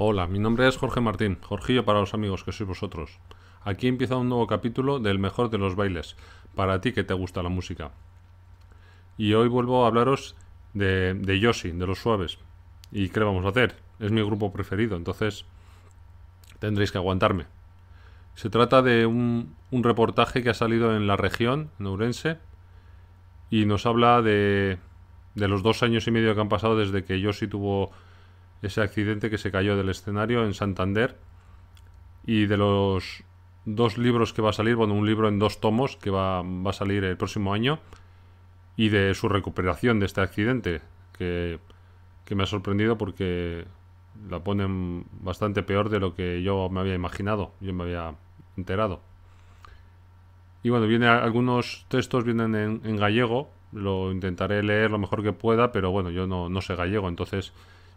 Hola, mi nombre es Jorge Martín, Jorgillo para los amigos que sois vosotros. Aquí empieza un nuevo capítulo del mejor de los bailes, para ti que te gusta la música. Y hoy vuelvo a hablaros de, de Yoshi, de los suaves. ¿Y qué le vamos a hacer? Es mi grupo preferido, entonces tendréis que aguantarme. Se trata de un, un reportaje que ha salido en la región, en Ourense, y nos habla de, de los dos años y medio que han pasado desde que Yoshi tuvo ese accidente que se cayó del escenario en Santander y de los dos libros que va a salir, bueno, un libro en dos tomos que va, va a salir el próximo año y de su recuperación de este accidente que, que me ha sorprendido porque la ponen bastante peor de lo que yo me había imaginado, yo me había enterado. Y bueno, viene algunos textos vienen en, en gallego, lo intentaré leer lo mejor que pueda, pero bueno, yo no, no sé gallego, entonces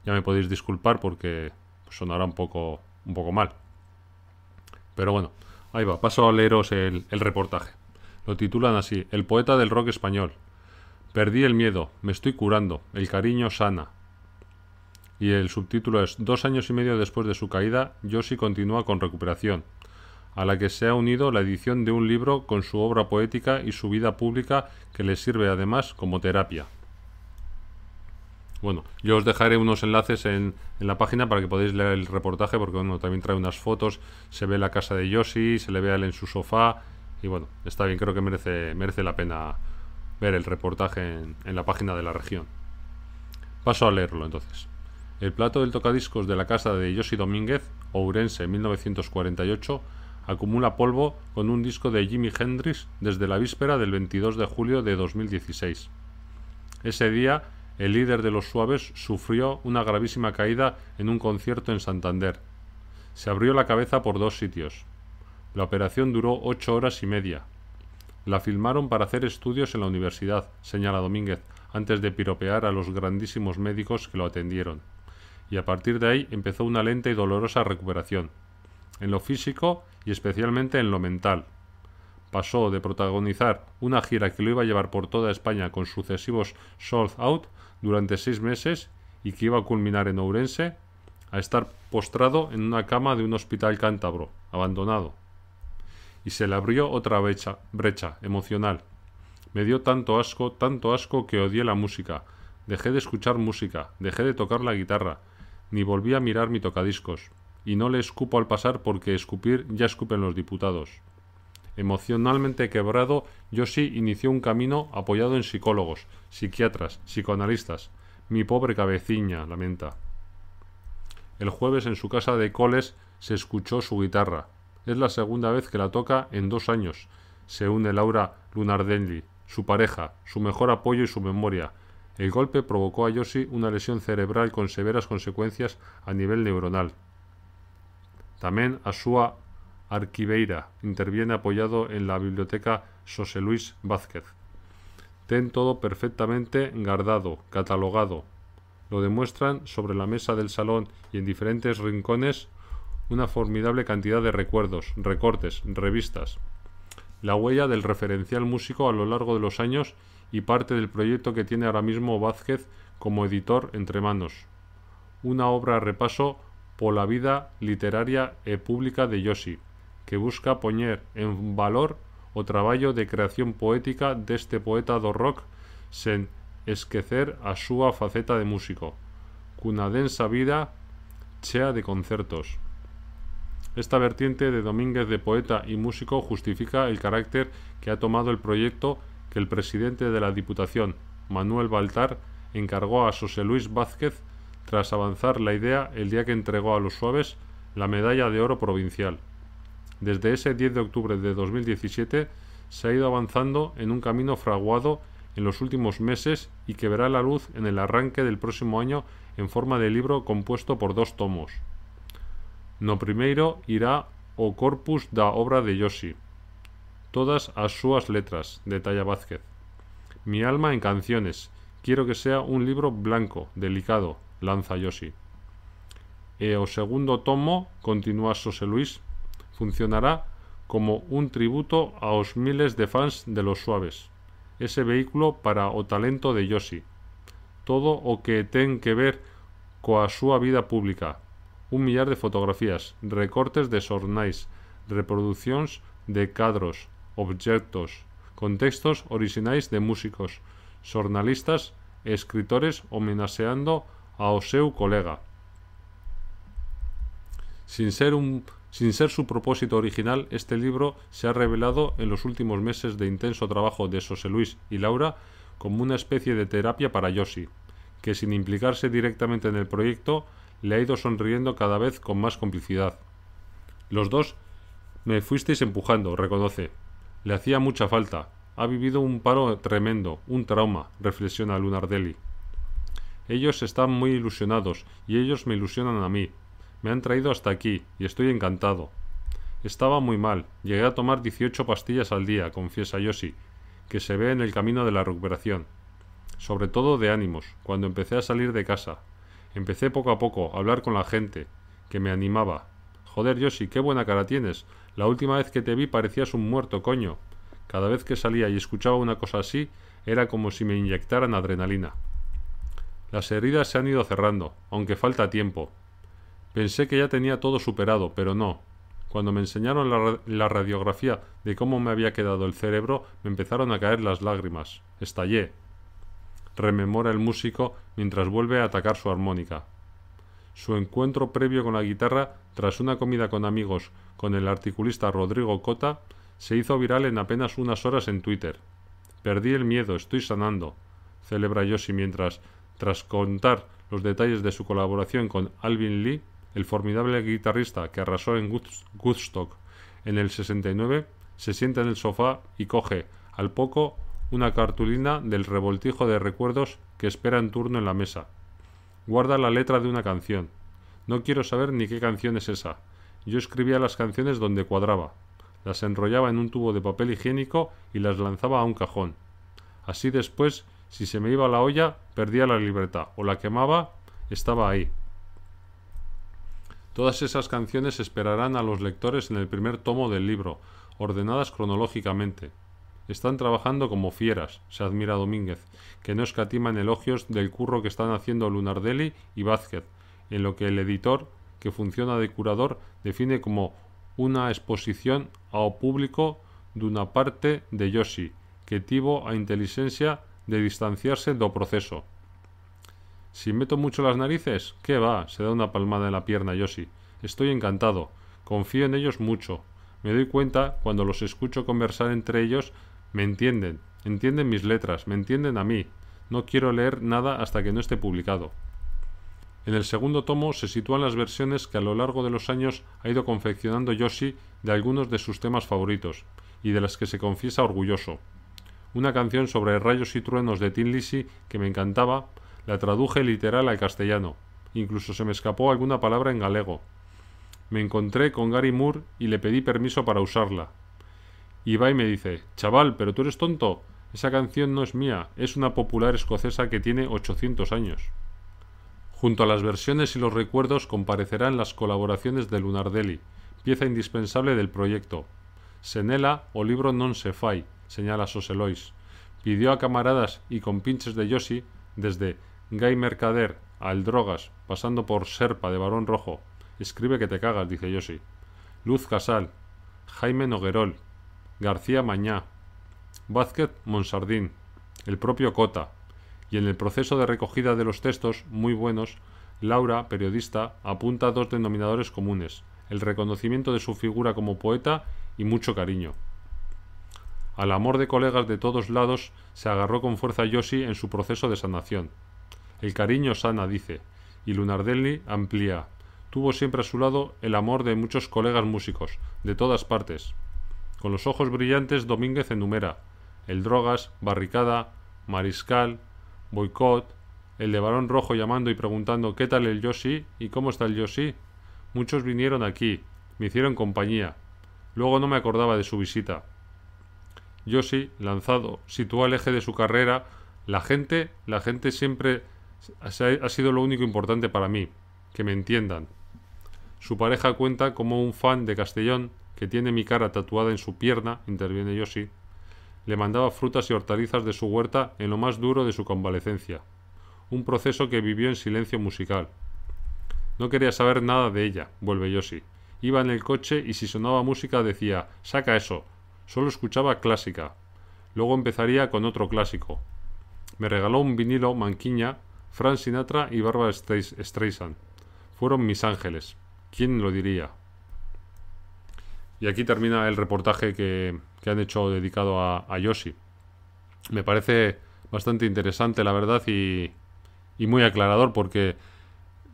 ya me podéis disculpar porque sonará un poco, un poco mal. Pero bueno, ahí va, paso a leeros el, el reportaje. Lo titulan así, El poeta del rock español. Perdí el miedo, me estoy curando, el cariño sana. Y el subtítulo es Dos años y medio después de su caída, Yoshi continúa con recuperación, a la que se ha unido la edición de un libro con su obra poética y su vida pública que le sirve además como terapia. Bueno, yo os dejaré unos enlaces en, en, la página para que podáis leer el reportaje, porque bueno, también trae unas fotos, se ve la casa de Yoshi, se le ve a él en su sofá, y bueno, está bien, creo que merece, merece la pena ver el reportaje en, en la página de la región. Paso a leerlo entonces. El plato del tocadiscos de la casa de Yoshi Domínguez, Ourense 1948, acumula polvo con un disco de Jimi Hendrix desde la víspera del 22 de julio de 2016. Ese día el líder de los suaves sufrió una gravísima caída en un concierto en Santander. Se abrió la cabeza por dos sitios. La operación duró ocho horas y media. La filmaron para hacer estudios en la universidad, señala Domínguez, antes de piropear a los grandísimos médicos que lo atendieron. Y a partir de ahí empezó una lenta y dolorosa recuperación, en lo físico y especialmente en lo mental. Pasó de protagonizar una gira que lo iba a llevar por toda España con sucesivos sold out durante seis meses y que iba a culminar en Ourense, a estar postrado en una cama de un hospital cántabro, abandonado. Y se le abrió otra brecha, brecha emocional. Me dio tanto asco, tanto asco que odié la música. Dejé de escuchar música, dejé de tocar la guitarra, ni volví a mirar mi tocadiscos. Y no le escupo al pasar porque escupir ya escupen los diputados. Emocionalmente quebrado, Yoshi inició un camino apoyado en psicólogos, psiquiatras, psicoanalistas. Mi pobre cabeciña, lamenta. El jueves en su casa de Coles se escuchó su guitarra. Es la segunda vez que la toca en dos años. Se une Laura Lunardelli, su pareja, su mejor apoyo y su memoria. El golpe provocó a Yoshi una lesión cerebral con severas consecuencias a nivel neuronal. También a Sua Arquiveira interviene apoyado en la biblioteca José Luis Vázquez. Ten todo perfectamente guardado, catalogado. Lo demuestran sobre la mesa del salón y en diferentes rincones una formidable cantidad de recuerdos, recortes, revistas. La huella del referencial músico a lo largo de los años y parte del proyecto que tiene ahora mismo Vázquez como editor entre manos. Una obra a repaso por la vida literaria e pública de Yoshi, que busca poñer en valor o traballo de creación poética deste poeta do rock sen esquecer a súa faceta de músico, cunha densa vida chea de concertos. Esta vertiente de Domínguez de poeta y músico justifica el carácter que ha tomado el proyecto que el presidente de la Diputación, Manuel Baltar, encargó a José Luis Vázquez tras avanzar la idea el día que entregó a los suaves la medalla de oro provincial. Desde ese 10 de octubre de 2017 se ha ido avanzando en un camino fraguado en los últimos meses y que verá la luz en el arranque del próximo año en forma de libro compuesto por dos tomos. No primeiro irá o corpus da obra de Yoshi, todas as súas letras, detalla Vázquez. Mi alma en canciones, quiero que sea un libro blanco, delicado, lanza Yoshi. E o segundo tomo, continúa José Luis, funcionará como un tributo aos miles de fans de los suaves. Ese vehículo para o talento de Yoshi. Todo o que ten que ver coa súa vida pública. un millar de fotografías, recortes de sornais, reproducciones de cadros, objetos, contextos originales de músicos, jornalistas e escritores homenajeando a Oseu colega. Sin ser, un, sin ser su propósito original, este libro se ha revelado en los últimos meses de intenso trabajo de José Luis y Laura como una especie de terapia para Yoshi, que sin implicarse directamente en el proyecto, le ha ido sonriendo cada vez con más complicidad. Los dos me fuisteis empujando, reconoce. Le hacía mucha falta. Ha vivido un paro tremendo, un trauma, reflexiona Lunardelli. Ellos están muy ilusionados y ellos me ilusionan a mí. Me han traído hasta aquí y estoy encantado. Estaba muy mal. Llegué a tomar 18 pastillas al día, confiesa Yoshi, que se ve en el camino de la recuperación, sobre todo de ánimos, cuando empecé a salir de casa. Empecé poco a poco a hablar con la gente, que me animaba. Joder, Yoshi, qué buena cara tienes. La última vez que te vi parecías un muerto, coño. Cada vez que salía y escuchaba una cosa así, era como si me inyectaran adrenalina. Las heridas se han ido cerrando, aunque falta tiempo. Pensé que ya tenía todo superado, pero no. Cuando me enseñaron la, radiografía de cómo me había quedado el cerebro, me empezaron a caer las lágrimas. Estallé. Rememora el músico mientras vuelve a atacar su armónica. Su encuentro previo con la guitarra, tras una comida con amigos con el articulista Rodrigo Cota, se hizo viral en apenas unas horas en Twitter. Perdí el miedo, estoy sanando, celebra Yoshi mientras, tras contar los detalles de su colaboración con Alvin Lee, el formidable guitarrista que arrasó en Woodstock en el 69, se sienta en el sofá y coge, al poco, una cartulina del revoltijo de recuerdos que espera en turno en la mesa. Guarda la letra de una canción. No quiero saber ni qué canción es esa. Yo escribía las canciones donde cuadraba. Las enrollaba en un tubo de papel higiénico y las lanzaba a un cajón. Así después, si se me iba la olla, perdía la libreta o la quemaba, estaba ahí. Todas esas canciones esperarán a los lectores en el primer tomo del libro, ordenadas cronológicamente. Están trabajando como fieras, se admira Domínguez, que no escatiman elogios del curro que están haciendo Lunardelli y Vázquez, en lo que el editor, que funciona de curador, define como una exposición ao público una parte de Yoshi, que tivo a inteligencia de distanciarse do proceso. Si meto mucho las narices, ¿qué va? Se da una palmada en la pierna Yoshi. Estoy encantado. Confío en ellos mucho. Me doy cuenta, cuando los escucho conversar entre ellos, me entienden. Entienden mis letras, me entienden a mí. No quiero leer nada hasta que no esté publicado. En el segundo tomo se sitúan las versiones que a lo largo de los años ha ido confeccionando Yoshi de algunos de sus temas favoritos, y de las que se confiesa orgulloso. Una canción sobre rayos y truenos de Tin Lizzy que me encantaba, la traduje literal al castellano. Incluso se me escapó alguna palabra en galego. Me encontré con Gary Moore y le pedí permiso para usarla. Y va y me dice, chaval, pero tú eres tonto. Esa canción no es mía, es una popular escocesa que tiene 800 años. Junto a las versiones y los recuerdos comparecerán las colaboraciones de Lunardelli, pieza indispensable del proyecto. Senela o libro non se fai, señala Soselois. Pidió a camaradas y compinches de Yoshi, desde Gay Mercader, al Drogas, pasando por Serpa de Barón Rojo. Escribe que te cagas, dice Yoshi. Luz Casal, Jaime Noguerol, García Mañá, Vázquez Monsardín, el propio Cota. Y en el proceso de recogida de los textos, muy buenos, Laura, periodista, apunta dos denominadores comunes, el reconocimiento de su figura como poeta y mucho cariño. Al amor de colegas de todos lados se agarró con fuerza Yoshi en su proceso de sanación. El cariño sana, dice, y Lunardelli amplía. Tuvo siempre a su lado el amor de muchos colegas músicos, de todas partes. Con los ojos brillantes, Domínguez enumera el Drogas, Barricada, Mariscal, Boicot, el de Barón Rojo llamando y preguntando ¿qué tal el Yoshi? ¿Y cómo está el Yoshi? Muchos vinieron aquí, me hicieron compañía. Luego no me acordaba de su visita. Yoshi, lanzado, situó el eje de su carrera. La gente, la gente siempre ha sido lo único importante para mí, que me entiendan. Su pareja cuenta como un fan de Castellón, que tiene mi cara tatuada en su pierna, interviene Yoshi, le mandaba frutas y hortalizas de su huerta en lo más duro de su convalecencia, un proceso que vivió en silencio musical. No quería saber nada de ella, vuelve Yoshi. Iba en el coche y si sonaba música decía, saca eso. Solo escuchaba clásica. Luego empezaría con otro clásico. Me regaló un vinilo Manquiña, Frank Sinatra y Barbara Streisand. Fueron mis ángeles. ¿Quién lo diría? Y aquí termina el reportaje que, han hecho dedicado a, Yoshi. Me parece bastante interesante, la verdad, y, y muy aclarador porque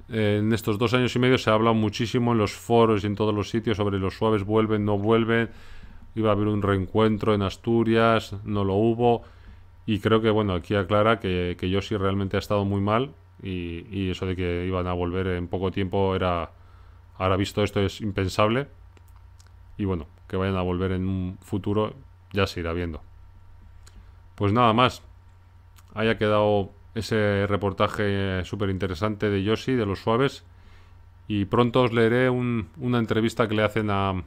en estos dos años y medio se ha hablado muchísimo en los foros y en todos los sitios sobre los suaves vuelven, no vuelven. Iba a haber un reencuentro en Asturias, no lo hubo. Y creo que, bueno, aquí aclara que, que Yoshi realmente ha estado muy mal y, y, eso de que iban a volver en poco tiempo era, ahora visto esto es impensable. Y bueno, que vayan a volver en un futuro ya se irá viendo. Pues nada más. Haya quedado ese reportaje súper interesante de Yoshi, de los suaves. Y pronto os leeré una entrevista que le hacen a,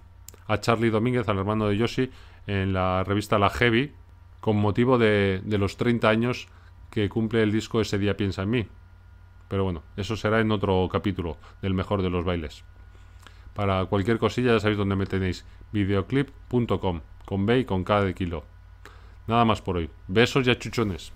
a Charlie Domínguez, al hermano de Yoshi, en la revista La Heavy, con motivo de, los 30 años que cumple el disco Ese día piensa en mí. Pero bueno, eso será en otro capítulo del mejor de los bailes. Para cualquier cosilla ya sabéis dónde me tenéis, videoclip.com, con B y con K de kilo. Nada más por hoy. Besos y achuchones.